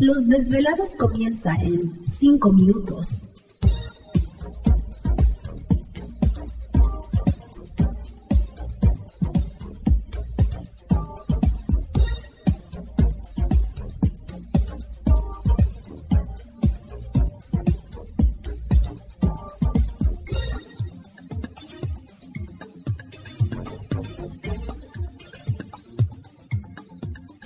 Los desvelados comienza en 5 minutos.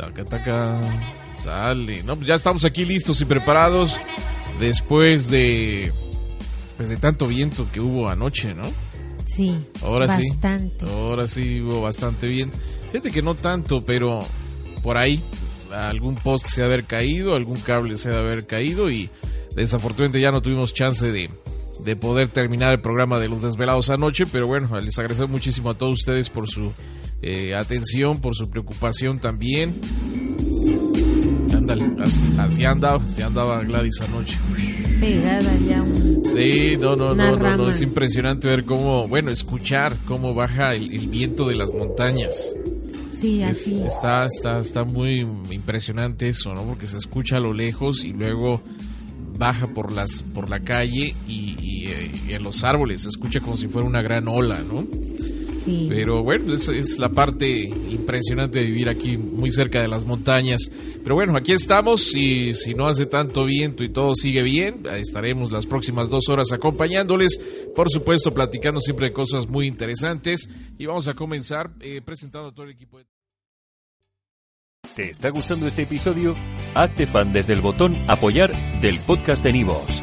Taca, taca. Sale. No, pues ya estamos aquí listos y preparados después de pues de tanto viento que hubo anoche, ¿no? Sí. Ahora bastante. sí. Ahora sí hubo bastante bien. Fíjate que no tanto, pero por ahí algún post se ha de haber caído, algún cable se ha de haber caído y desafortunadamente ya no tuvimos chance de, de poder terminar el programa de los desvelados anoche, pero bueno, les agradezco muchísimo a todos ustedes por su eh, atención, por su preocupación también. Ándale, así, así andaba, así andaba Gladys anoche. Pegada ya un- Sí, no, no, no, no, es impresionante ver cómo, bueno, escuchar cómo baja el, el viento de las montañas. Sí, Es- así. está, está, está muy impresionante eso, ¿no? Porque se escucha a lo lejos y luego baja por las, por la calle y, y, eh, y en los árboles se escucha como si fuera una gran ola, ¿no? Sí. Pero bueno, esa es la parte impresionante de vivir aquí muy cerca de las montañas. Pero bueno, aquí estamos y si no hace tanto viento y todo sigue bien, estaremos las próximas dos horas acompañándoles. Por supuesto, platicando siempre de cosas muy interesantes. Y vamos a comenzar eh, presentando a todo el equipo de... ¿Te está gustando este episodio? Hazte fan desde el botón Apoyar del podcast de Nivos.